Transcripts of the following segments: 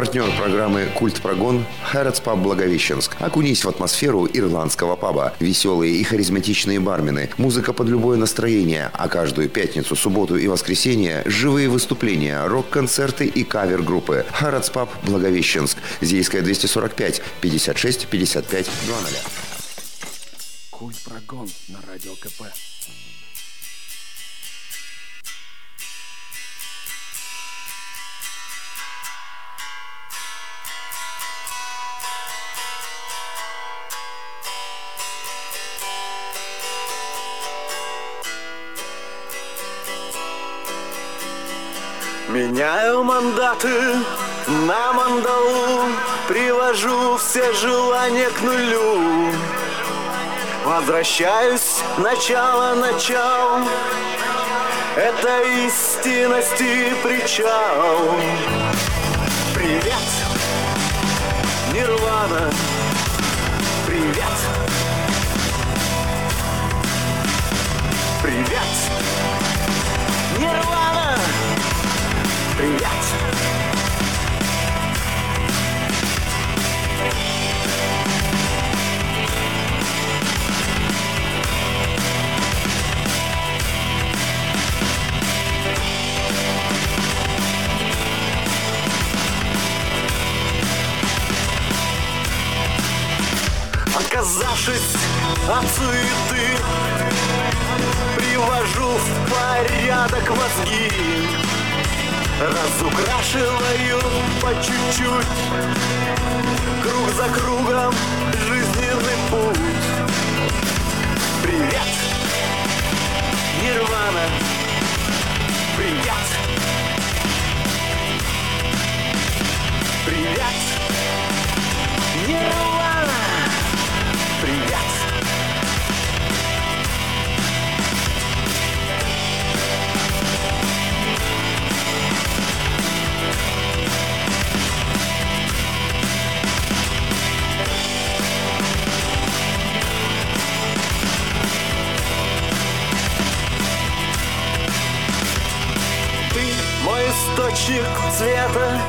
Партнер программы «Культ Прогон» Хэротс Паб Благовещенск. Окунись в атмосферу ирландского паба. Веселые и харизматичные бармены. Музыка под любое настроение. А каждую пятницу, субботу и воскресенье – живые выступления, рок-концерты и кавер-группы. Хэротс Паб Благовещенск. Зейская 245 56 55 00. Культ Прогон на радио КП. Меняю мандаты на мандалу Привожу все желания к нулю. Возвращаюсь начало начал. Это истинности причал. Привет, Нирвана. Привет мой источник цвета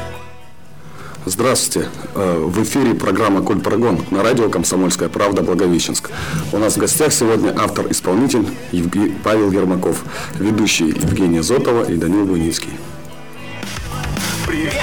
Здравствуйте. Э, В эфире программа «Коль Прогон» на радио «Комсомольская правда» Благовещенск. У нас в гостях сегодня автор-исполнитель Евге- Павел Ермаков, ведущие Евгения Зотова и Данил Буницкий. Привет,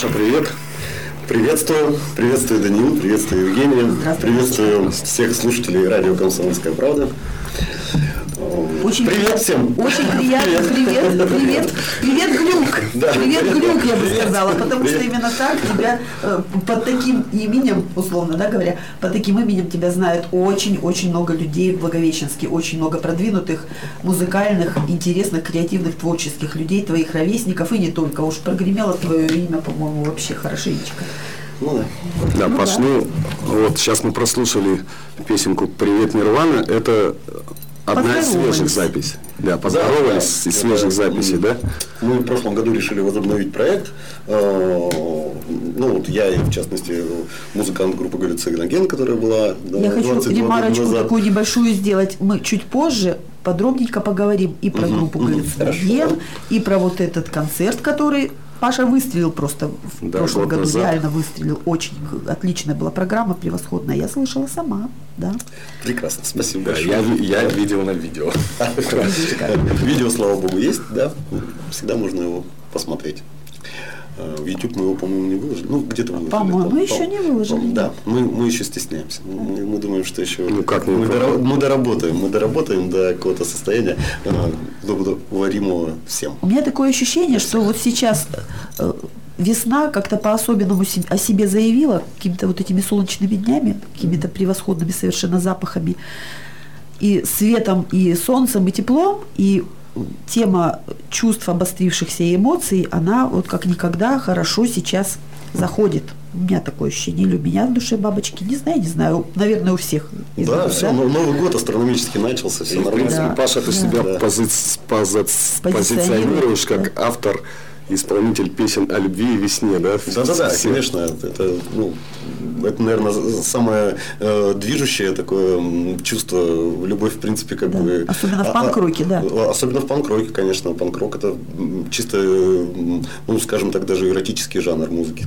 Паша, привет. Приветствую. Приветствую, Данил. Приветствую, Евгения. Приветствую всех слушателей радио «Комсомольская правда». Очень Привет всем. Очень приятно. Привет, привет, привет, Глюк. Да. Привет, Глюк, я бы Привет. сказала, потому что Привет. именно так тебя э, под таким именем, условно, да, говоря, под таким именем тебя знают очень-очень много людей в Благовещенске, очень много продвинутых, музыкальных, интересных, креативных, творческих людей, твоих ровесников и не только. Уж прогремело твое имя, по-моему, вообще хорошенечко. Ну да. Да, Паш, ну вот сейчас мы прослушали песенку «Привет, Нирвана». Это одна из свежих записей. Да, поздоровались Да, из свежих Это, записей, да? Мы в прошлом году решили возобновить проект. Э, Ну, вот я, и, в частности, музыкант группы «Галицин Ген», которая была да, Я хочу 22 года ремарочку назад. такую небольшую сделать. Мы чуть позже подробненько поговорим и про группу Галицин, и про вот этот концерт, который Паша выстрелил просто в Да, прошлом год году, назад. реально выстрелил. Очень отличная была программа, превосходная. Я слышала сама, да. Прекрасно, спасибо Да, большое. я, я видел на видео. Видео, слава богу, есть, да? Всегда можно его посмотреть. Э, В YouTube мы его, по-моему, не выложили. Ну, где-то выложили. По-моему, По- еще не выложили, по- Да, мы, мы еще стесняемся. Мы, мы думаем, что еще Ну, как мы, дора- мы доработаем, мы доработаем до какого-то состояния э, удовлетворимого всем. У меня такое ощущение, что вот сейчас э, весна как-то по-особенному о себе заявила какими-то вот этими солнечными днями, какими-то превосходными совершенно запахами, и светом, и солнцем, и теплом, и тема чувств обострившихся и эмоций, она вот как никогда хорошо сейчас заходит. У меня такое ощущение, или у меня в душе бабочки, не знаю, не знаю, наверное, у всех. из Да, нас, все, Новый год астрономически начался, все И, нормально. принципе, Да. Паша, ты Да. себя Да. пози- пози- Позиционируешь, позиционируешь как автор, исполнитель песен о любви и весне, да? Да, да, да, Все- конечно. Это, ну, это, наверное, самое э, движущее такое чувство, любовь, в принципе, как Да. бы. Особенно в а- а- панк-роке, да. Особенно в панк-роке, конечно. Панк-рок это чисто, ну, скажем так, даже эротический жанр музыки.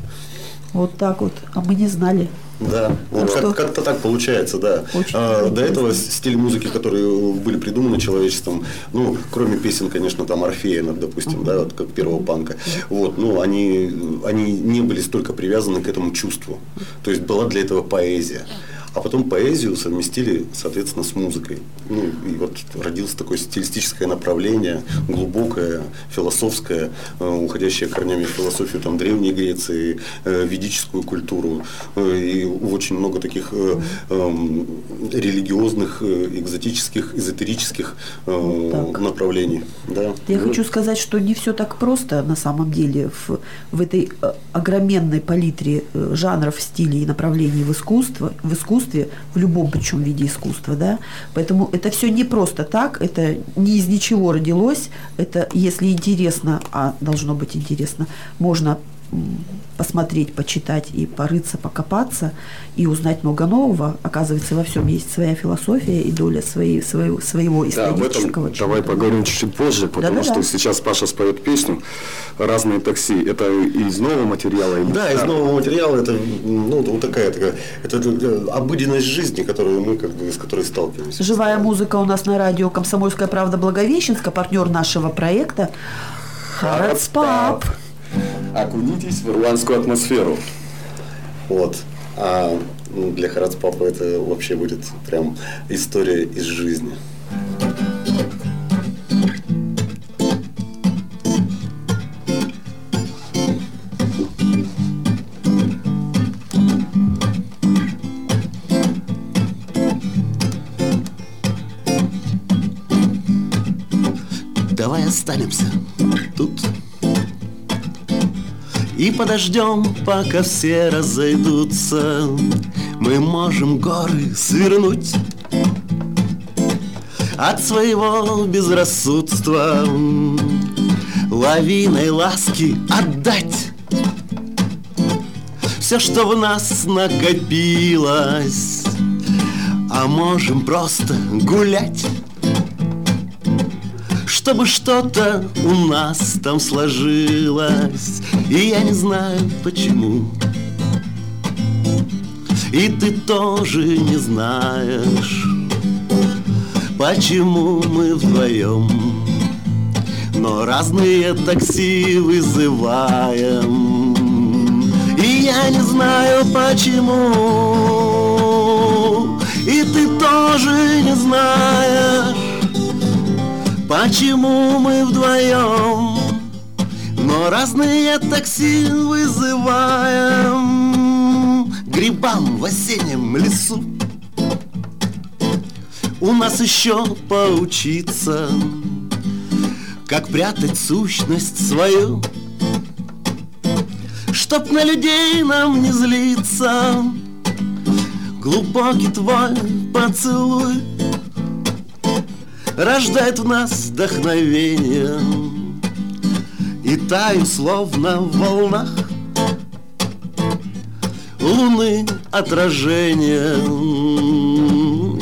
Вот так вот. А мы не знали. Да, Так как- как-то так получается, да. Очень А, до этого стиль музыки, которые были придуманы человечеством, ну, кроме песен, конечно, там Орфея, ну, допустим, да, вот как первого панка, вот, ну, они, они не были столько привязаны к этому чувству. То есть была для этого поэзия. А потом поэзию совместили, соответственно, с музыкой. Ну, и вот родилось такое стилистическое направление, глубокое, философское, э, уходящее корнями в философию там, Древней Греции, э, ведическую культуру. Э, и очень много таких эм, религиозных, экзотических, эзотерических так. направлений. Да. Я Ну, хочу сказать, что не все так просто на самом деле в, в этой огроменной палитре жанров, стилей и направлений в искусство, в искусстве, в любом причем виде искусства, да. Поэтому это все не просто так, это не из ничего родилось. Это, если интересно, а должно быть интересно, можно посмотреть, почитать и порыться, покопаться и узнать много нового. Оказывается, во всем есть своя философия и доля своей, своего, своего Да, об этом исторического. давай поговорим чуть-чуть позже, потому Да-да-да. что сейчас Паша споет песню «Разные такси». Это из нового материала? или Да, из нового материала это ну, вот такая, такая это, э, обыденность жизни, которую мы как бы с которой сталкиваемся. Живая музыка у нас на радио «Комсомольская правда» Благовещенска, партнер нашего проекта «Харадспап». Окунитесь в ирландскую атмосферу. Вот. А ну, для Харадспапа это вообще будет прям история из жизни. Давай останемся тут и подождем, пока все разойдутся. Мы можем горы свернуть от своего безрассудства, лавиной ласки отдать все, что в нас накопилось, а можем просто гулять чтобы что-то у нас там сложилось И я не знаю почему. И ты тоже не знаешь Почему мы вдвоем. Но разные такси вызываем. И я не знаю почему. И ты тоже не знаешь Почему мы вдвоем, но разные такси вызываем. Грибам в осеннем лесу. У нас еще поучиться Как прятать сущность свою. Чтоб на людей нам не злиться. Глубокий твой поцелуй рождает в нас вдохновение И таю словно в волнах. Луны отражение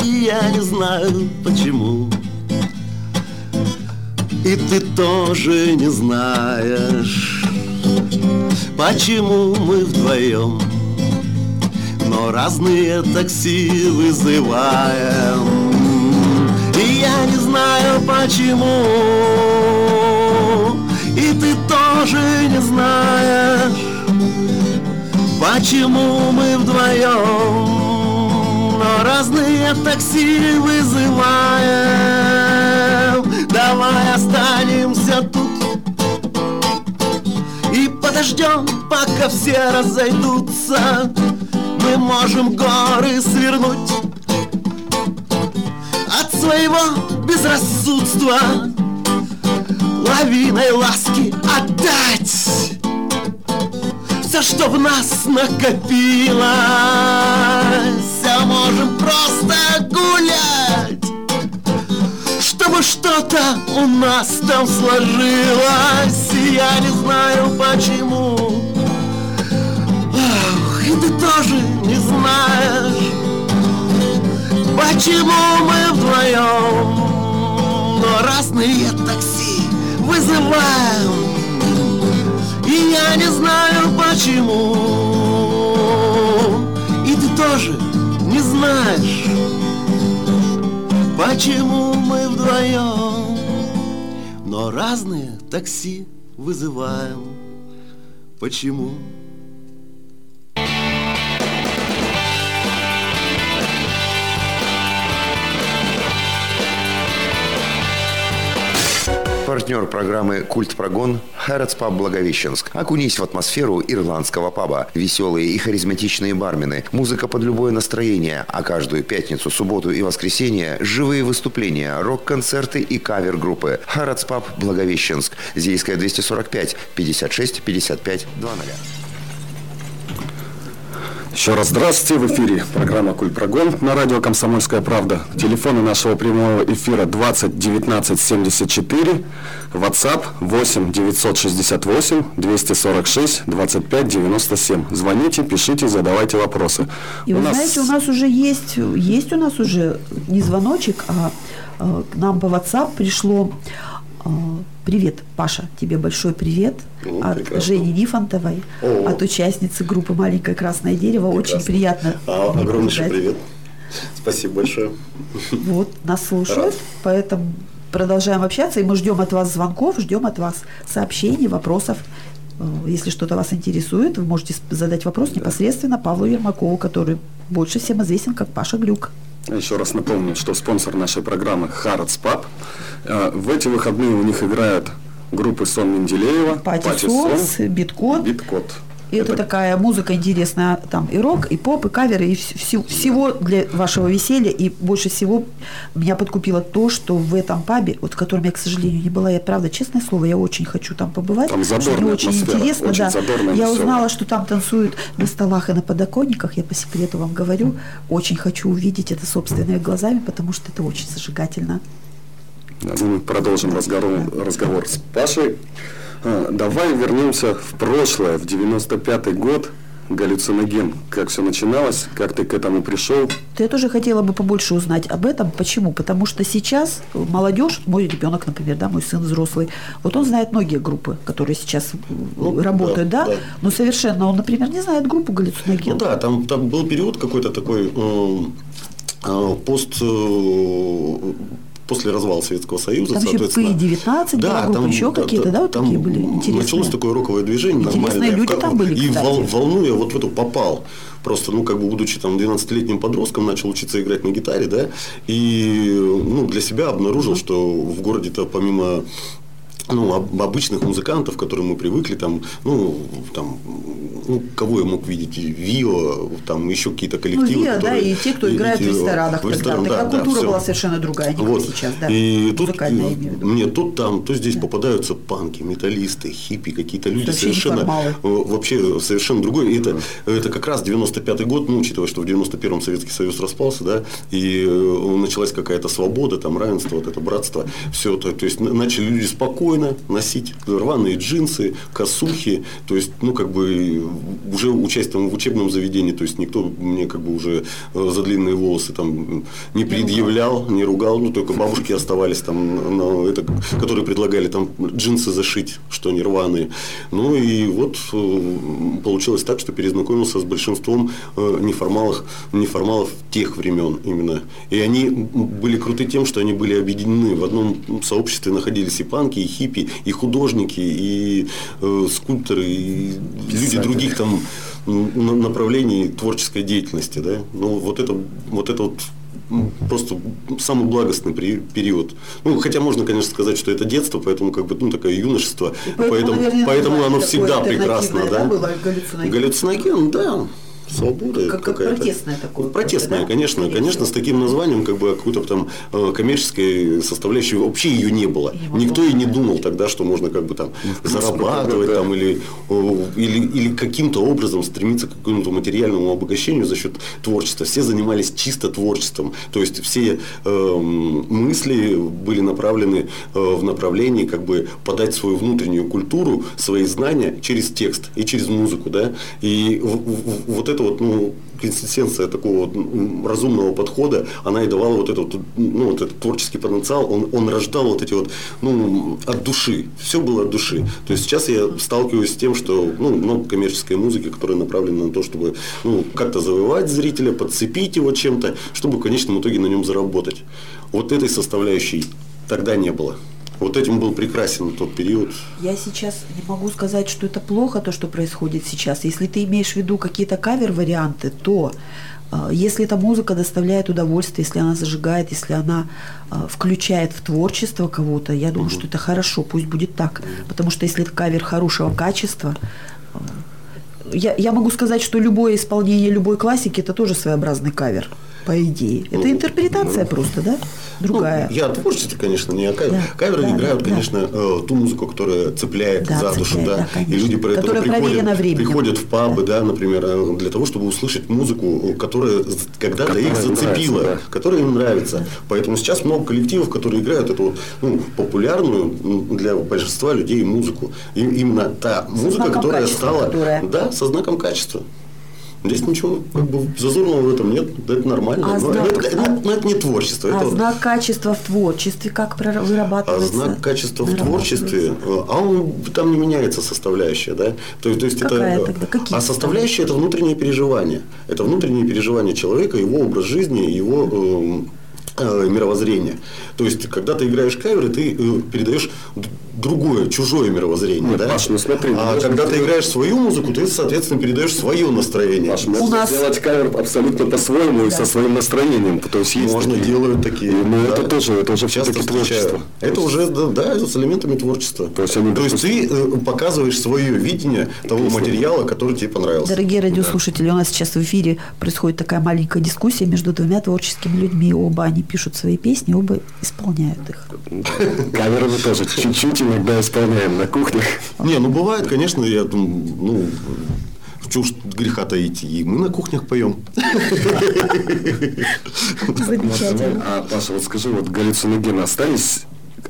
И я не знаю почему. И ты тоже не знаешь Почему мы вдвоем. Но разные такси вызываем. И я не знаю почему. И ты тоже не знаешь Почему мы вдвоем Но разные такси вызываем. Давай останемся тут И подождем, пока все разойдутся. Мы можем горы свернуть От своего безрассудства Лавиной ласки отдать все, что в нас накопилось. А можем просто гулять. Чтобы что-то у нас там сложилось. И я не знаю почему. Ах, И ты тоже не знаешь Почему мы вдвоем Но разные такси вызываем и я не знаю почему. И ты тоже не знаешь Почему мы вдвоем. Но разные такси вызываем. Почему? Партнер программы «Культ Прогон» Хэротс Паб Благовещенск. Окунись в атмосферу ирландского паба. Веселые и харизматичные бармены. Музыка под любое настроение. А каждую пятницу, субботу и воскресенье живые выступления, рок-концерты и кавер-группы. Хэротс Паб Благовещенск. Зейская 245 56 55 00. Еще раз здравствуйте. В эфире программа «Куль Прогон» на радио «Комсомольская правда». Телефоны нашего прямого эфира 20 19 74, WhatsApp 8 968 246 25 97. Звоните, пишите, задавайте вопросы. И вы знаете, у нас уже есть, есть у нас уже не звоночек, а э, к нам по WhatsApp пришло Привет, Паша, тебе большой привет Ну, от прекрасно. Жени Нифонтовой, О. от участницы группы «Маленькое красное дерево». Очень Прекрасно. приятно. А, огромнейший наблюдать. привет. Спасибо большое. Вот, нас слушают, Рад. поэтому продолжаем общаться, и мы ждем от вас звонков, ждем от вас сообщений, вопросов. Э, Если что-то вас интересует, вы можете задать вопрос непосредственно Павлу Ермакову, который больше всем известен как Паша Глюк. Еще раз напомню, что спонсор нашей программы Харатс Паб. Э, В эти выходные у них играют группы Сон Менделеева, Пати Сорс, Биткот. Биткот. И это, такая музыка интересная, там и рок, и поп, и каверы, и вс- всю- всего для вашего веселья. И больше всего меня подкупило то, что в этом пабе, вот в котором я, к сожалению, не была, я правда, честное слово, я очень хочу там побывать. Там потому что мне очень интересно, очень да. я весёлая. узнала, что там танцуют на столах и на подоконниках, я по секрету вам говорю. Очень хочу увидеть это собственными глазами, потому что это очень зажигательно. Ну, мы продолжим разговор, разговор с Пашей. А, Давай вернемся в прошлое, в 95-й год. Галлюциноген. Как все начиналось, как ты к этому пришел. Я тоже хотела бы побольше узнать об этом. Почему? Потому что сейчас молодежь, мой ребенок, например, да, мой сын взрослый, вот он знает многие группы, которые сейчас Ну, работают, да, да, да. но совершенно он, например, не знает группу галлюциноген. Ну да, там, там был период какой-то такой э, э, пост э, после развала Советского Союза, Там еще соответственно. P19 была группа, еще какие-то, да, вот там такие были интересные? Началось такое роковое движение Интересные нормальное. люди там были, И кстати. вол- волну я вот в эту попал. Просто, ну, как бы, будучи там 12-летним подростком, начал учиться играть на гитаре, да, и, ну, для себя обнаружил, что в городе-то помимо ну, об- обычных музыкантов, к которым мы привыкли, там, ну, там, ну, кого я мог видеть, И Вио, там еще какие-то Ну, коллективы. ВИА, да, которые- и те, кто играют в ресторанах тогда. ресторан, Тогда да, да, культура всё. была совершенно другая, не Вот. сейчас, да. И тут в мне тут там, то здесь попадаются панки, металлисты, хиппи, какие-то люди Вообще совершенно неформалы. э, вообще совершенно другой. И это, это как раз 95-й год, ну, учитывая, что в 91-м Советский Союз распался, да, и э, началась какая-то свобода, там, равенство, вот это братство, все это, то есть на- начали люди спокойно спокойно носить рваные джинсы, косухи, то есть, ну, как бы, уже участием в учебном заведении, то есть, никто мне, как бы, уже э, за длинные волосы там не предъявлял, не ругал, ну, только бабушки оставались там, на это, которые предлагали там джинсы зашить, что они рваные. Ну, и вот э, получилось так, что перезнакомился с большинством э, неформалов, неформалов тех времен именно. И они были круты тем, что они были объединены. В одном сообществе находились и панки, и хиппи, и художники, и э, скульпторы, и люди других там м, направлений творческой деятельности. Да? Ну, вот это вот, это вот просто самый благостный период. Ну, хотя можно, конечно, сказать, что это детство, поэтому как бы ну такое юношество, поэтому, наверное, поэтому оно всегда прекрасно, да? было галлюциноген? Галлюциноген, да. Свобода Как- как протестное такое Протестное, какое-то, да? конечно. Скорее Конечно, с таким названием, как бы какой-то там э, коммерческой составляющей вообще ее не было. Могло Никто и не думал тогда, что можно как бы там зарабатывать там или, или, или каким-то образом стремиться к какому-то материальному обогащению за счет творчества. Все занимались чисто творчеством. То есть все э, мысли были направлены э, в направлении как бы подать свою внутреннюю культуру, свои знания через текст и через музыку, да. И в- в- вот это вот, ну, консистенция такого разумного подхода, она и давала вот этот, ну, вот этот творческий потенциал, он, он рождал вот эти вот, ну, от души. Все было от души. То есть сейчас я сталкиваюсь с тем, что, ну, много коммерческой музыки, которая направлена на то, чтобы, ну, как-то завоевать зрителя, подцепить его чем-то, чтобы в конечном итоге на нем заработать. Вот этой составляющей тогда не было. Вот этим был прекрасен тот период. Я сейчас не могу сказать, что это плохо, то, что происходит сейчас. Если ты имеешь в виду какие-то кавер-варианты, то э, если эта музыка доставляет удовольствие, если она зажигает, если она э, включает в творчество кого-то, я думаю, что это хорошо, пусть будет так. Потому что если это кавер хорошего качества, э, я, я могу сказать, что любое исполнение любой классики это тоже своеобразный кавер, по идее. Это интерпретация просто, да? Другая. Ну, я о творчестве, конечно, не о кавере. Да, Каверы да, играют, да, конечно, э, ту музыку, которая цепляет Да, за душу, цепляет, да. да, конечно. И люди поэтому Которая проверена приходят, временем. приходят в пабы, да, например, э, для того, чтобы услышать музыку, которая когда-то Которая их зацепила, нравится, которая им нравится. Поэтому сейчас много коллективов, которые играют эту ну, популярную для большинства людей музыку. И именно та музыка, которая качества, стала, которая- да, со знаком качества. Здесь ничего как бы зазорного в этом нет, это нормально. А но, знак- это, это- но это не творчество. А это вот- знак качества в творчестве как а вырабатывается? знак качества в творчестве, э, а он там не меняется составляющая, да? То, то есть Какая это, тогда? Какие а составляющая это внутреннее переживание, это внутреннее переживание человека, его образ жизни, его эм, мировоззрение. То есть, когда ты играешь каверы, ты э, передаешь другое, чужое мировоззрение, Нет, да? Паш, ну смотри, а когда ты играешь свою музыку, ты, соответственно, передаешь свое настроение. Паш, можно нас- сделать кавер абсолютно по-своему и со своим настроением. То есть есть Можно такие- делают такие. Ну, да. это тоже, это уже часто творчество. Это уже, да, да, это с элементами творчества. То есть они, ты э, показываешь свое видение того материала, который тебе понравился. Дорогие радиослушатели, у нас сейчас в эфире происходит такая маленькая дискуссия между двумя творческими людьми. Оба они пишут свои песни, оба исполняют их. Каверы мы тоже чуть-чуть иногда исполняем на кухнях. Не, ну бывает, конечно, я думаю, ну, в чушь греха таить, и мы на кухнях поем. Замечательно. А, Паша, вот скажи, вот галлюциногены остались,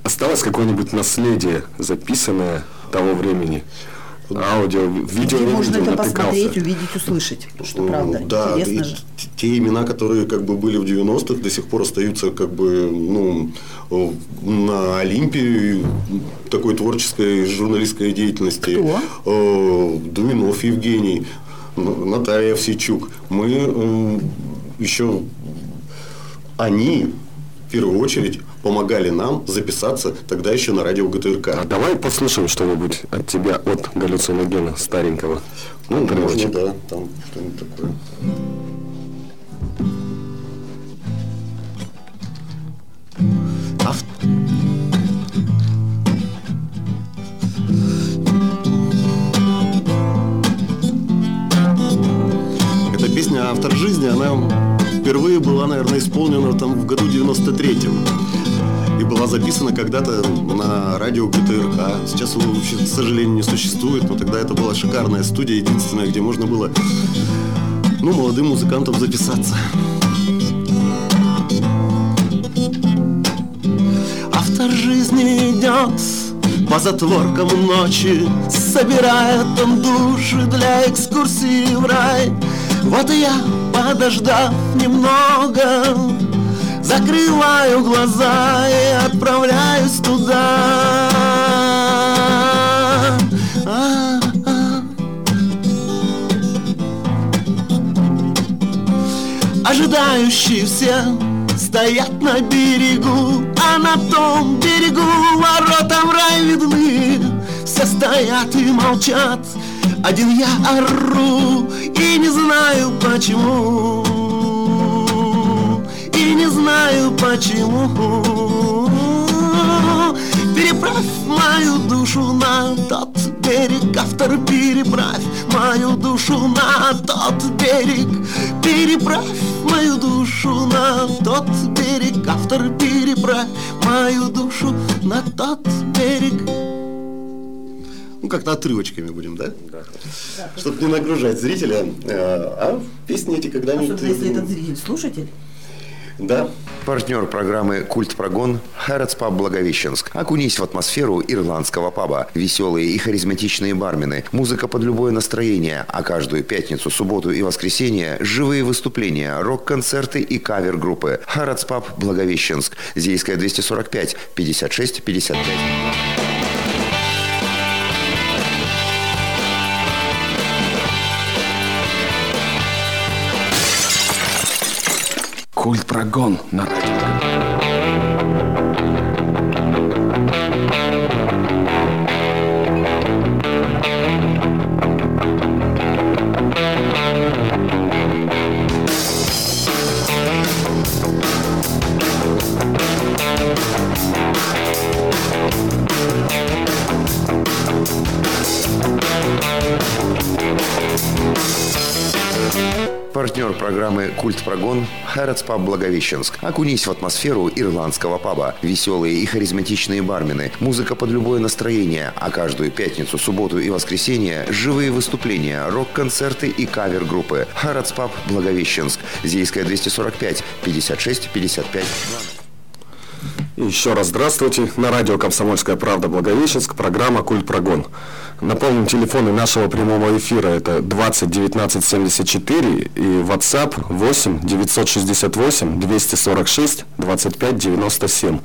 осталось какое-нибудь наследие, записанное того времени? Аудио, видео Где можно видел, это посмотреть, увидеть, услышать. Что, правда, да, интересно же. те имена, которые как бы были в 90-х, до сих пор остаются как бы ну, на Олимпе такой творческой журналистской деятельности. Кто? Думинов Евгений, Наталья Овсичук. Мы э, еще они в первую очередь помогали нам записаться тогда еще на радио А ГТРК. давай послушаем что-нибудь от тебя, от галлюциногена старенького. Ну, можно, да, там что-нибудь такое. Ав- Эта песня «Автор жизни», она впервые была, наверное, исполнена там в году 93-м. Была записана когда-то на радио ГТРК. Сейчас его, вообще, к сожалению, не существует, но тогда это была шикарная студия, единственная, где можно было ну, молодым музыкантам записаться. Автор жизни идет по затворкам ночи Собирает он души для экскурсии в рай Вот и я, подождав немного Закрываю глаза и отправляюсь туда. Ожидающие все стоят на берегу А на том берегу ворота в рай видны. Все стоят и молчат. Один я ору и не знаю почему знаю почему Переправь мою душу на тот берег Автор, переправь мою душу на тот берег Переправь мою душу на тот берег Автор, переправь мою душу на тот берег ну, как-то отрывочками будем, да? Да. Чтобы не нагружать зрителя. А, а песни эти когда-нибудь... Особенно если этот зритель слушатель. Да. Партнер программы «Культ Прогон» Хэротс Паб Благовещенск. Окунись в атмосферу ирландского паба. Веселые и харизматичные бармены. Музыка под любое настроение. А каждую пятницу, субботу и воскресенье живые выступления, рок-концерты и кавер-группы. Хэротс Паб Благовещенск. Зейская 245 56 55. Культ прогон на радио. Партнер программы «Культ Прогон» Хэротс Паб Благовещенск. Окунись в атмосферу ирландского паба. Веселые и харизматичные бармены. Музыка под любое настроение. А каждую пятницу, субботу и воскресенье живые выступления, рок-концерты и кавер-группы. Хэротс Паб Благовещенск. Зейская 245 56 55. И еще раз здравствуйте. На радио «Комсомольская правда» Благовещенск. Программа «Культ Прогон». Напомним, телефоны нашего прямого эфира это 20 19 74 и WhatsApp 8 968 246 25 97.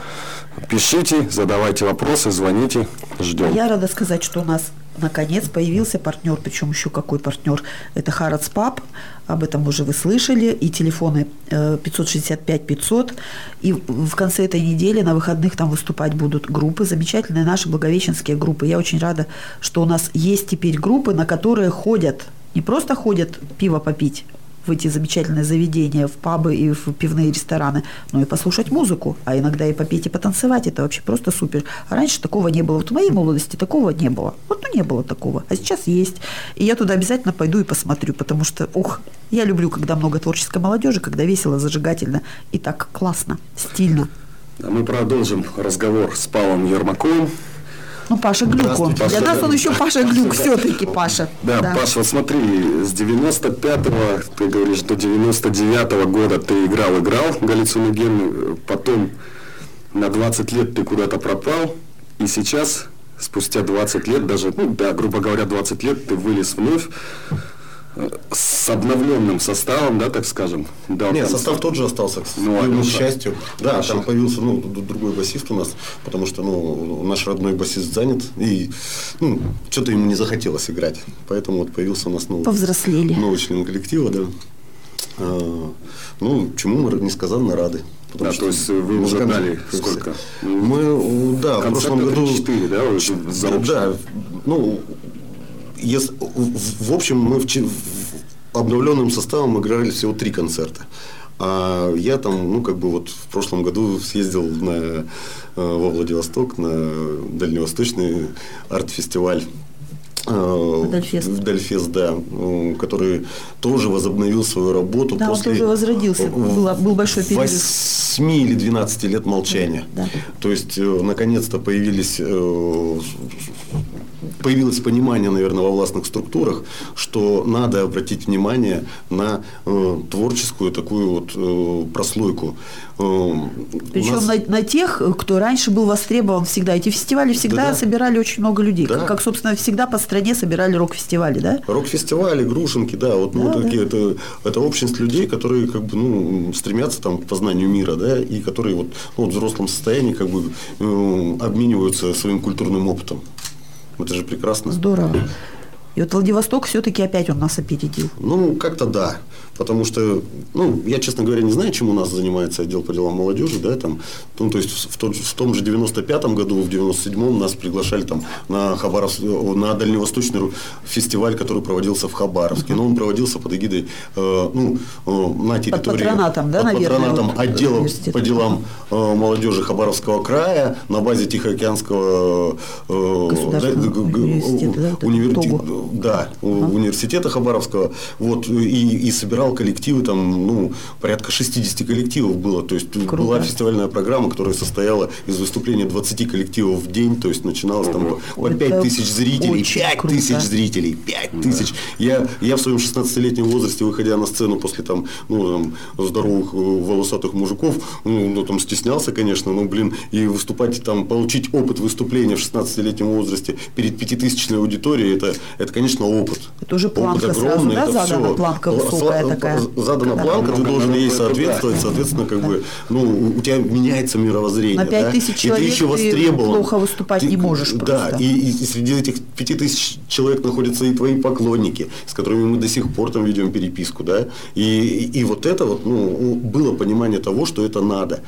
Пишите, задавайте вопросы, звоните, ждем. Я рада сказать, что у нас наконец появился партнер, причем еще какой партнер. Это Харадс Паб, об этом уже вы слышали, и телефоны э, 565-500. И в конце этой недели на выходных там выступать будут группы, замечательные наши благовещенские группы. Я очень рада, что у нас есть теперь группы, на которые ходят, не просто ходят пиво попить, в эти замечательные заведения, в пабы и в пивные рестораны, но и послушать музыку, а иногда и попеть и потанцевать. Это вообще просто супер. Раньше такого не было. Вот в моей молодости такого не было. Вот ну не было такого. А сейчас есть. И я туда обязательно пойду и посмотрю, потому что, ух, я люблю, когда много творческой молодежи, когда весело, зажигательно и так классно, стильно. А мы продолжим разговор с Павлом Ермаковым. Ну, Паша Глюк он. Для нас он еще Паша Глюк, все-таки Паша. Да, Паша, вот смотри, с 95-го, ты говоришь, до 99-го года ты играл, играл галлюциноген, потом на 20 лет ты куда-то пропал, и сейчас, спустя 20 лет, даже, ну, да, грубо говоря, 20 лет, ты вылез вновь с обновленным составом, да, так скажем. Да, Нет, там- состав тот же остался, к Ну, счастью. Да, Хорошо. там появился ну, другой басист у нас, потому что ну, наш родной басист занят, и ну, что-то ему не захотелось играть. Поэтому вот появился у нас новый, Повзрослели. новый член коллектива, да. А, ну, чему мы несказанно рады. потому Да, что то есть вы уже дали сколько? Мы, да, в прошлом году... 3-4, да, за да, общий? да, ну, ес- в, общем, мы в, в обновленным составом играли всего три концерта. А я там, ну, как бы вот в прошлом году съездил на, э, во Владивосток на дальневосточный арт-фестиваль. э, Дальфест. Дальфест, да, э, который тоже возобновил свою работу Да, он после... тоже возродился. Было- был большой перерыв. вось- 8 или 12 лет молчания. Да. То есть, наконец-то появились появилось понимание, наверное, во властных структурах, что надо обратить внимание на э, творческую такую вот э, прослойку. Э, Причем нас- на, на тех, кто раньше был востребован всегда. Эти фестивали всегда Да-да. собирали очень много людей. Да. Как, как, собственно, всегда по стране собирали рок-фестивали, да? Рок-фестивали, грушинки, да, вот ну, Да, такие, Это, это общность людей, которые как бы ну, стремятся там, к познанию мира, да, и которые вот, ну, вот в взрослом состоянии как бы э, обмениваются своим культурным опытом. Это же прекрасно. Здорово. И вот Владивосток все-таки опять он нас опередил. Ну, как-то да. Потому что, ну, я, честно говоря, не знаю, чем у нас занимается отдел по делам молодежи, да, там, ну, то есть в, тот- в том же 95-м году, в 97-м нас приглашали там на Хабаровск, на дальневосточный фестиваль, который проводился в Хабаровске. Но он проводился под эгидой, э, ну, э, на территории... патронатом, да, под наверное, патронатом вот, отдела по делам э, молодежи Хабаровского края на базе Тихоокеанского э, Государственного г- университета, да, вот да, у- университета Хабаровского, вот, и, и собирал коллективы, там, ну, порядка 60 коллективов было, то есть Круто. была фестивальная программа, которая состояла из выступления 20 коллективов в день, то есть начиналось там по- по Это 5 тысяч зрителей, очень 5 круто. тысяч зрителей, 5 тысяч. Я, я в своем 16-летнем возрасте, выходя на сцену после там, ну, там, здоровых э, волосатых мужиков, ну, ну, там стеснялся, конечно, но, блин, и выступать там, получить опыт выступления в 16-летнем возрасте перед пятитысячной аудиторией, это, это, конечно, опыт. Это уже Опыт планка сразу, огромный, да, это задана? всё. Планка Э, высокая сла- такая. Задана Да. планка, ты должен ей соответствовать, да. соответственно, как бы, ну, у тебя меняется мировоззрение. На пять да? тысяч И ты человек еще ты востребован. плохо выступать не можешь Да, просто. и, и- и среди этих пяти тысяч человек находятся и твои поклонники, с которыми мы до сих пор там ведем переписку, да, и, и, и вот это вот, ну, было понимание того, что это надо.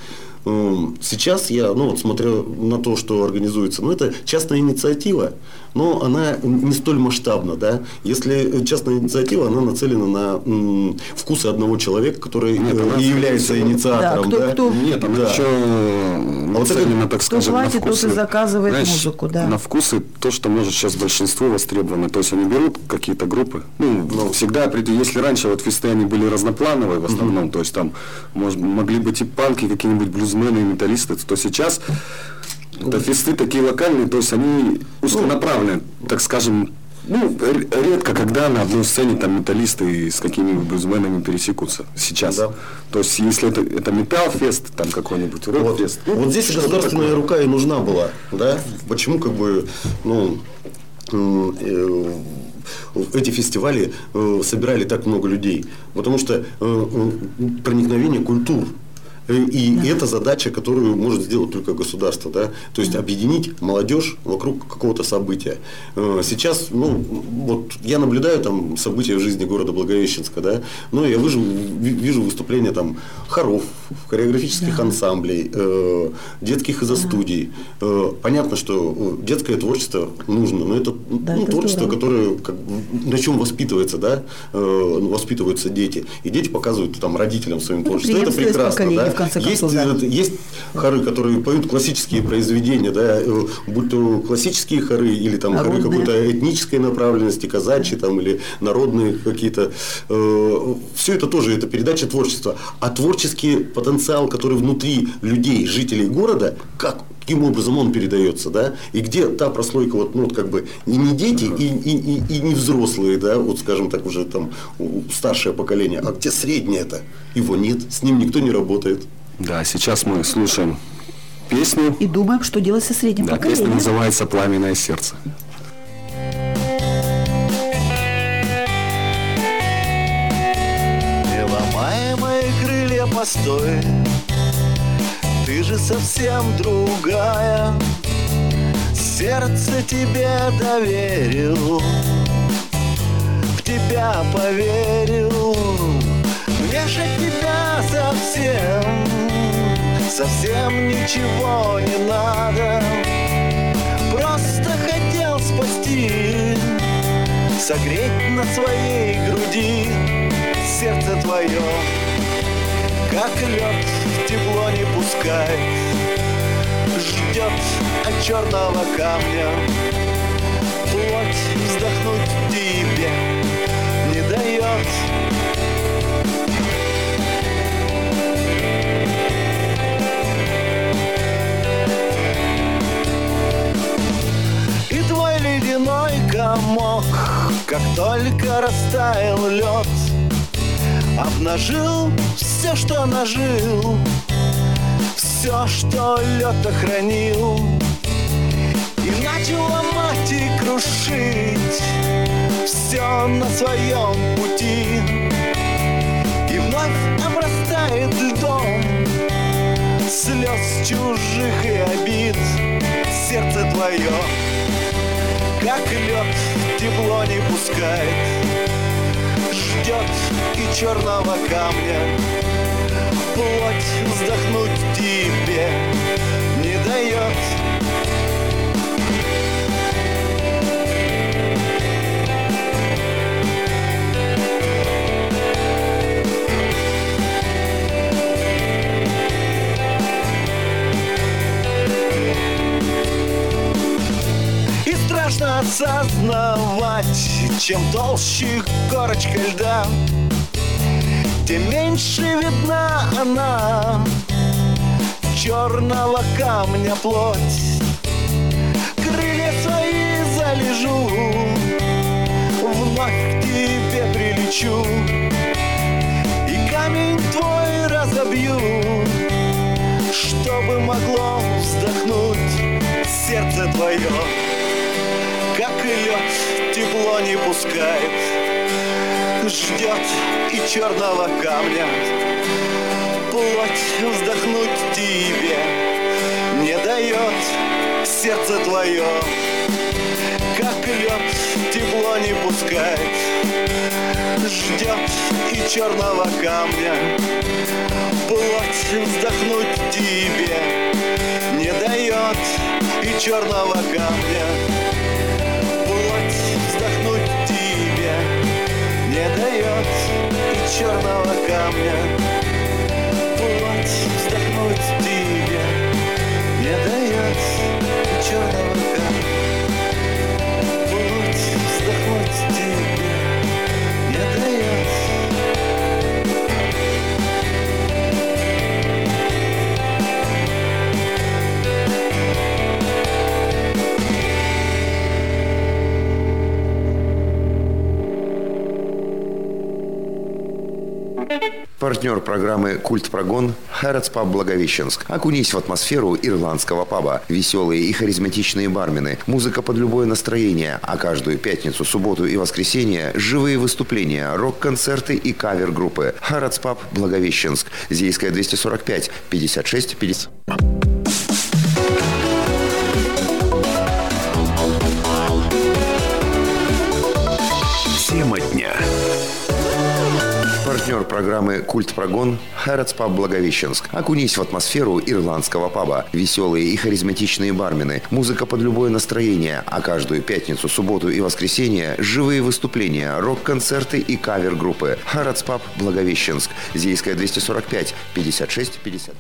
Сейчас я, ну, вот смотря на то, что организуется, ну, это частная инициатива, но она не столь масштабна, да. Если частная инициатива, она нацелена на м, вкусы одного человека, который Нет, э, является инициатором, Да, кто- да. кто- Нет, она Да. еще вот это- нацелена, так скажем, платит, на тот и вкусы. заказывает музыку, да. На вкусы то, что может сейчас большинство востребовано. То есть они берут какие-то группы. Ну, всегда, при- если раньше вот фесты они были разноплановые в основном, то есть там может, могли быть и панки, какие-нибудь блюзмены, и металлисты, то сейчас это фесты такие локальные, то есть они узконаправленные, так скажем, ну, редко, когда на одной сцене там металлисты с какими-нибудь блюзменами пересекутся сейчас. Да. То есть, если это, это металл-фест, там какой-нибудь Вот, рок-фест. ну, вот здесь государственная такое. рука и нужна была, да? Почему как бы, ну, м, э, эти фестивали э, собирали так много людей? Потому что э, э, проникновение культур И это задача, которую может сделать только государство, да, то есть объединить молодежь вокруг какого-то события. Э, Сейчас, ну, вот я наблюдаю там события в жизни города Благовещенска, да, но я вижу, ви- вижу выступления там хоров, хореографических ансамблей, э, детских изо-студий. Э, Понятно, что детское творчество нужно, но это, Да, ну, это творчество, здорово. которое как на чем воспитывается, да, э, воспитываются дети. И дети показывают там родителям своим Ну, творчеством. Это прекрасно, да. В конце есть, концов, да. э, есть хоры, которые поют классические произведения, да, э, будь то классические хоры или там хоры Народные. какой-то этнической направленности, казачьи там или народные какие-то. все это тоже это передача творчества. А творческий потенциал, который внутри людей, жителей города, как каким образом он передается, да, и где та прослойка, вот, ну, вот как бы, и не дети, и, и, и, и не взрослые, да, вот, скажем так, уже там старшее поколение, а где среднее это? Его нет, с ним никто не работает. Да, сейчас мы слушаем песню. И думаем, что делать со средним Да, песня поколением. называется «Пламенное сердце». Не крылья, постой Ты же совсем другая. Сердце тебе доверил В тебя поверил. Мне же тебя совсем Совсем ничего не надо. Просто хотел спасти Согреть на своей груди сердце твое как лед тепло не пускай Ждет от черного камня. Плоть вздохнуть тебе не дает. И твой ледяной комок Как только растаял лед Обнажил все, что нажил, все, что лед охранил, И начал ломать и крушить все на своем пути. И вновь обрастает льдом слез чужих и обид. Сердце твое, как лед тепло не пускает, ждет и черного камня, плоть вздохнуть тебе не дает. И страшно осознавать, чем толще корочка льда, тем меньше видна она. Черного камня плоть. Крылья свои залежу, вновь к тебе прилечу, и камень твой разобью, чтобы могло вздохнуть сердце твое, как лед тепло не пускает, ждет и черного камня, плоть вздохнуть тебе не дает сердце твое, как лед тепло не пускает, ждет и черного камня, плоть вздохнуть тебе не дает и черного камня, черного камня, плоть вздохнуть тебе не дает Партнер программы «Культ Прогон» Хэротс Паб Благовещенск. Окунись в атмосферу ирландского паба. Веселые и харизматичные бармены. Музыка под любое настроение. А каждую пятницу, субботу и воскресенье живые выступления, рок-концерты и кавер-группы. Хэротс Паб Благовещенск. Зейская 245 56 50. Партнер программы «Культ Прогон» Хэротс Паб Благовещенск. Окунись в атмосферу ирландского паба. Веселые и харизматичные бармены. Музыка под любое настроение. А каждую пятницу, субботу и воскресенье живые выступления, рок-концерты и кавер-группы. Хэротс Паб Благовещенск. Зейская 245 56 50.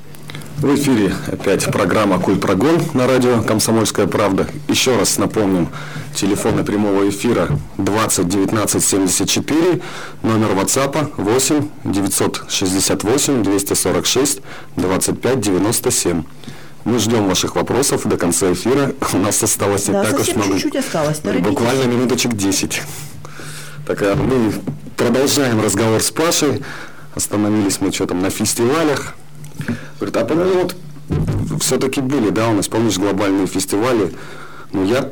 В эфире опять программа «Культ Прогон» на радио «Комсомольская правда». Еще раз напомним, телефоны прямого эфира 20 19 74, номер WhatsApp 8 968 246 25 97. Мы ждем ваших вопросов до конца эфира. У нас осталось не Да, так уж много. чуть-чуть осталось. Торопитесь. Буквально минуточек 10. Так, а мы продолжаем разговор с Пашей. Остановились мы что там на фестивалях. Говорит, а по-моему, вот все-таки были, да, у нас, помнишь, глобальные фестивали. Ну, я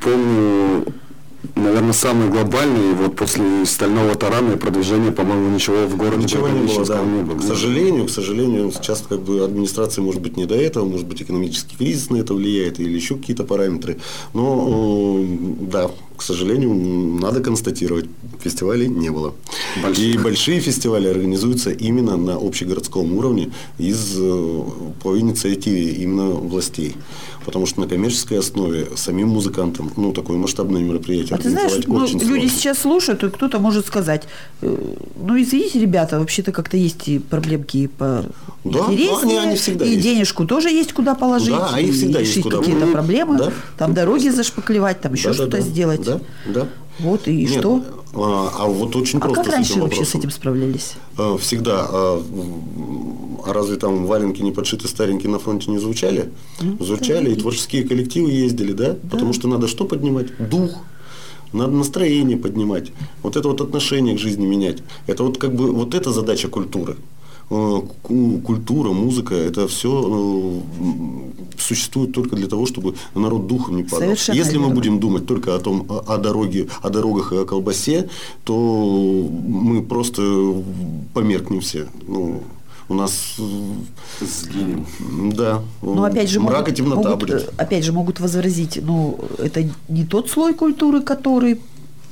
помню, наверное, самые глобальные, вот после «Стального тарана» и продвижения, по-моему, ничего в городе Ничего не было, да. Не было. К сожалению, к сожалению, сейчас как бы администрация может быть не до этого, может быть экономический кризис на это влияет или еще какие-то параметры. Но э, да, к сожалению, надо констатировать, фестивалей не было. И большие фестивали организуются именно на общегородском уровне из, э, по инициативе именно властей. Потому что на коммерческой основе самим музыкантам, ну, такое масштабное мероприятие А ты знаешь, организовать ну, очень люди сложно. сейчас слушают, и кто-то может сказать, э, ну, извините, ребята, вообще-то как-то есть и проблемки и по Да, интереснее, да, они- они всегда и есть. денежку тоже есть куда положить, Да, а их и всегда есть решить куда какие-то проблемы, Да. там дороги зашпаклевать, там еще Да, да, что-то да. сделать. Да, да. Вот, и Нет, что? А, а вот очень А просто как с раньше вообще с этим справлялись? Э, Всегда м, а разве там валенки не подшиты старенькие на фронте не звучали? Ну, звучали, и творческие коллективы ездили, да? Потому что надо что поднимать? Дух. Надо настроение поднимать. Вот это вот отношение к жизни менять. Это вот как бы вот эта задача культуры. Э, ку- Культура, музыка, это все существует только для того, чтобы народ духом не падал. Совершенно Если мы верно. будем думать только о том, о, дороге, о дорогах и о колбасе, то мы просто померкнем все. Ну, у нас, э, Сгинем. да, Но опять же, мрак могут, и темнота могут, будет. э, опять же могут возразить, ну, это не тот слой культуры, который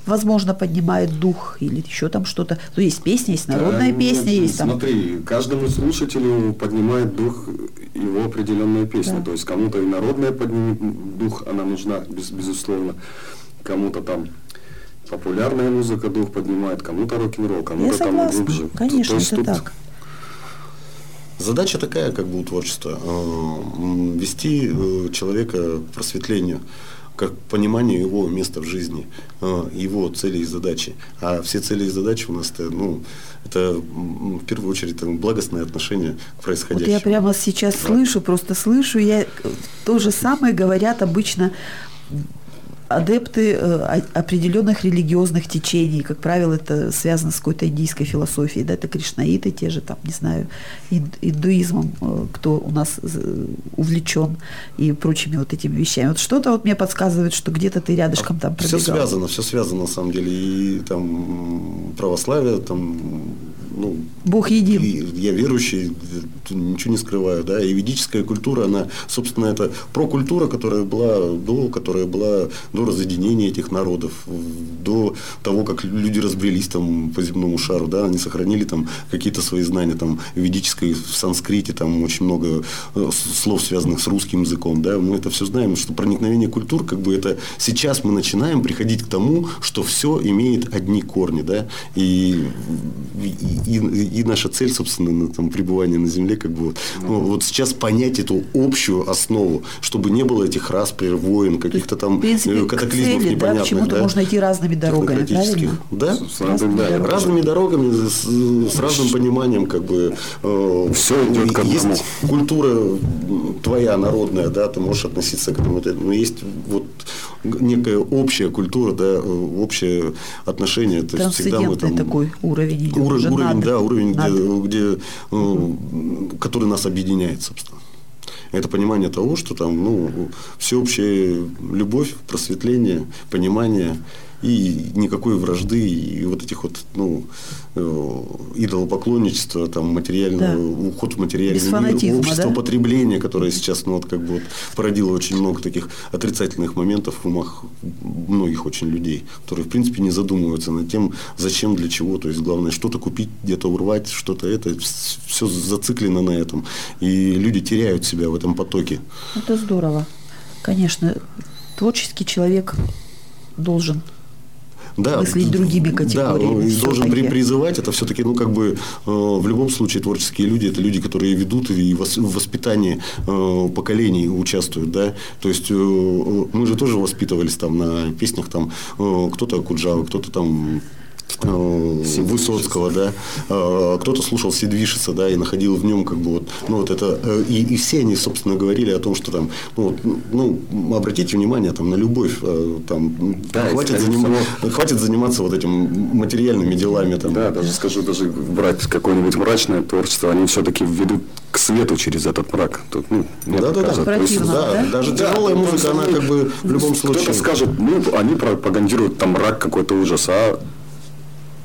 возможно, поднимает дух или еще там что-то. Ну, есть песня, есть народная Да, песня, нет, есть там... Смотри, каждому слушателю поднимает дух его определенная песня. Да. То есть кому-то и народная поднимет дух, она нужна, без- безусловно. Кому-то там популярная музыка дух поднимает, кому-то рок-н-ролл, кому-то там глубже. конечно, То есть это тут так. Задача такая, как бы у творчества, э, вести э, человека к просветлению, как понимание его места в жизни, э, его цели и задачи. А все цели и задачи у нас это, ну, это в первую очередь там, благостное отношение к Вот происходящему. я прямо сейчас слышу, просто слышу, я то же самое говорят обычно адепты э, определенных религиозных течений, как правило, это связано с какой-то индийской философией, да, это кришнаиты, те же там, не знаю, ин- индуизмом, э, кто у нас э, увлечен и прочими вот этими вещами. Вот что-то вот мне подсказывает, что где-то ты рядышком там Все пробегал. связано, все связано на самом деле. И там православие, там, ну, Бог един. и я верующий, ничего не скрываю, да, и ведическая культура, она, собственно, это прокультура, которая была до, которая была до разъединения этих народов, до того, как люди разбрелись там по земному шару, да, они сохранили там какие-то свои знания, там, в ведической, в санскрите, там очень много э, слов, связанных с русским языком, да, мы это все знаем, что проникновение культур, как бы это сейчас мы начинаем приходить к тому, что все имеет одни корни, да, и, и, и- и наша цель, собственно, на там, пребывание на Земле, как бы вот, ну, вот сейчас понять эту общую основу, чтобы не было этих распри, войн, каких-то там В принципе, э, к катаклизмов цели, да, к непонятных, чему-то да, можно идти разными дорогами, правильно? Да, Собственно, Разными да, дорогами. разными дорогами, с, с разным пониманием, как бы. э, Всё идёт к Есть одному. культура м, твоя народная, да, ты можешь относиться к этому, это- но есть вот некая общая культура, да, э, общее отношение. То есть всегда мы там такой уровень идет. Уровень, уровень, над- да, уровень, где, над. где, э, который нас объединяет, собственно. Это понимание того, что там, ну, всеобщая любовь, просветление, понимание и никакой вражды, и вот этих вот, ну, э, идолопоклонничества, там, материального, Да. уход в материальный мир, общество да? потребления, которое сейчас, ну, вот, как бы вот, породило очень много таких отрицательных моментов в умах многих очень людей, которые, в принципе, не задумываются над тем, зачем, для чего. То есть, главное, что-то купить, где-то урвать, что-то это. Все зациклено на этом. И люди теряют себя в этом потоке. Это здорово. Конечно, творческий человек должен да, мыслить другими категориями Да, и должен всё-таки. при- призывать. Это все-таки, ну, как бы, э, в любом случае, творческие люди, это люди, которые ведут и в воспитании э, поколений участвуют, да. То есть, э, мы же тоже воспитывались там на песнях, там, э, кто-то Куджавы, кто-то там Высоцкого, да, Э, кто-то слушал Сидвишеса, да, и находил в нем как бы вот, ну вот это, э, и, и все они, собственно, говорили о том, что там, ну, вот, ну, обратите внимание там на любовь, э, там, Да, хватит, занима- хватит заниматься вот этим материальными делами там. Да, даже скажу, даже брать какое-нибудь мрачное творчество, они все-таки ведут к свету через этот мрак. Тут, ну, Да, да, да. то есть, Противно, да, да? даже Да, тяжелая ну, музыка, она как бы в любом случае. Кто-то скажет, ну, они пропагандируют там мрак какой-то ужас, а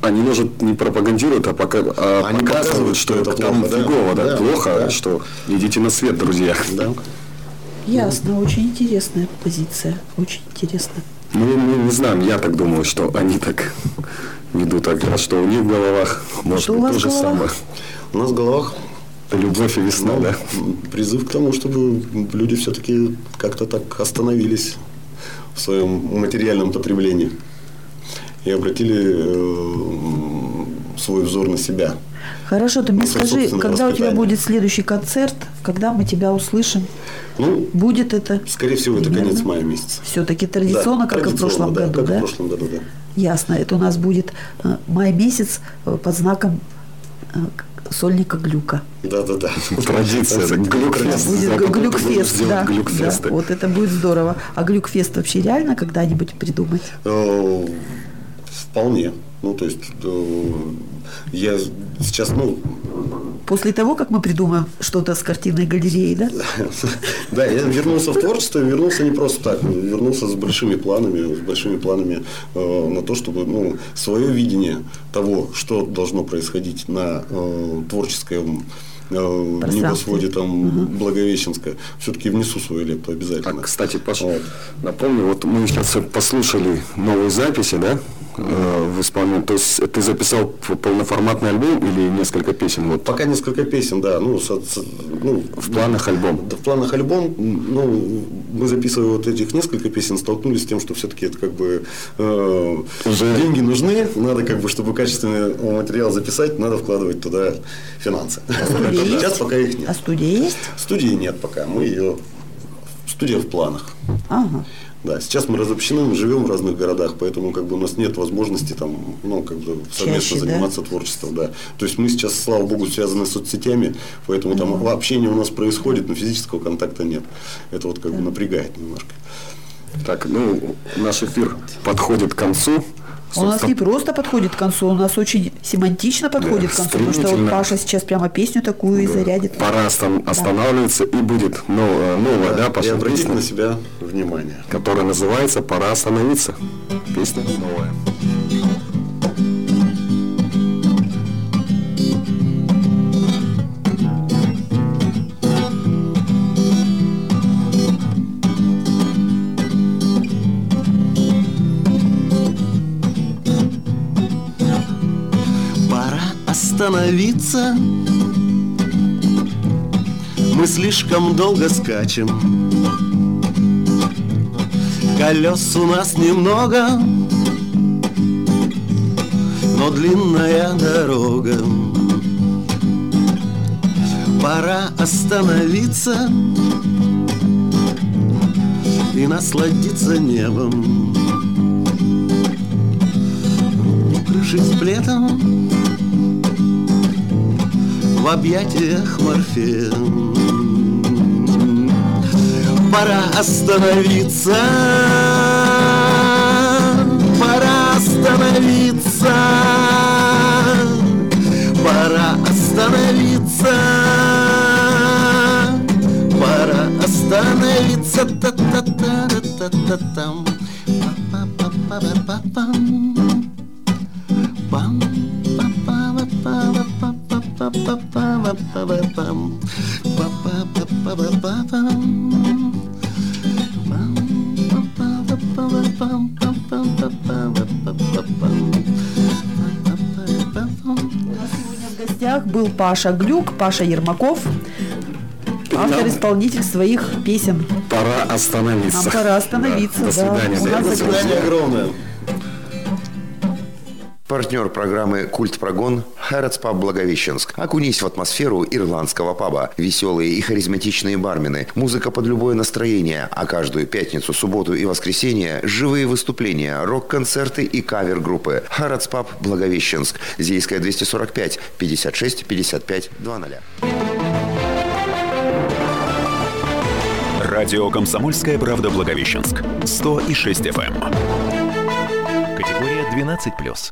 они, может, не пропагандируют, а, пока, а Они показывают, что это там плохо, да. фигово, да, Да, плохо, да. что идите на свет, друзья. Да. Ясно, очень интересная позиция, очень интересно. Ну, мы не знаем, я так думаю, что они так ведут, а что у них в головах, может Что у быть, вас то же самое. У нас в головах Любовь и весна, ну, да? призыв к тому, чтобы люди все-таки как-то так остановились в своем материальном потреблении и обратили э, свой взор на себя. Хорошо, ты мне Ну, скажи, когда у тебя будет следующий концерт, когда мы тебя услышим? Ну, Будет это скорее всего, это Примерно. конец мая месяца. все-таки традиционно, Да, как и в традиционно, прошлом да, году, как да? в прошлом году, да. Ясно, это у нас будет э, май месяц э, под знаком сольника Глюка. Да-да-да. Традиция, это глюкфест. Будет Глюкфест, да, глюкфесты. да. Вот это будет здорово. А Глюкфест вообще реально когда-нибудь придумать? Вполне. Ну, то есть, э, я сейчас, ну, После того, как мы придумаем что-то с картинной галереей, да? Да, я вернулся в творчество, вернулся не просто так, вернулся с большими планами, с большими планами э, на то, чтобы ну, свое видение того, что должно происходить на э, творческом небосводе там Благовещенска, все-таки внесу свою лепту А, обязательно. кстати, Паша, Вот. напомню, вот мы сейчас послушали новые записи, да, э, в исполнении. То есть ты записал полноформатный альбом или несколько песен? Вот Пока несколько песен, да, ну, со- со- ну, в планах альбом. Да, в планах альбом, ну, мы записывая вот этих несколько песен, столкнулись с тем, что все-таки это как бы э, Уже- деньги нужны, надо как бы, чтобы качественный материал записать, надо вкладывать туда финансы. Студия Сейчас есть? пока их А нет. студия есть? Студии нет пока, мы ее, студия в планах. Ага. Да, сейчас мы разобщены, мы живем в разных городах, поэтому как бы у нас нет возможности там, ну, как бы совместно Чаще, да? заниматься творчеством, да. То есть мы сейчас, слава богу, связаны с соцсетями, поэтому там общение у нас происходит, но физического контакта нет. Это вот как бы напрягает немножко. Так, ну, наш эфир подходит к концу. У нас Собственно, не просто подходит к концу, у нас очень семантично подходит Да, к концу, потому что вот. Паша сейчас прямо песню такую и зарядит. Пора остан- останавливаться, и будет новая, новая да, И Паша, обратить песня, на себя внимание. которая называется «Пора остановиться». Песня новая. Остановиться. Мы слишком долго скачем. Колес у нас немного Но длинная дорога. Пора остановиться И насладиться небом. Укрывшись плетом в объятиях Морфея. Пора остановиться, пора остановиться, пора остановиться, пора остановиться, та-та-та-та-та-та-там, па-па-па-па-па-пам. Пам, гостях был Паша Глюк, Паша Ермаков, автор-исполнитель своих песен. Пора остановиться. Нам пора остановиться, До да. свидания. У нас До свидания огромное. Партнер программы «Культ Прогон» – Хэротс Паб Благовещенск. Окунись в атмосферу ирландского паба. Веселые и харизматичные бармены. Музыка под любое настроение. А каждую пятницу, субботу и воскресенье – живые выступления, рок-концерты и кавер-группы. Хэротс Паб Благовещенск. Зейская 245 56 55 00. Радио «Комсомольская правда» Благовещенск. 106 FM. Категория 12+.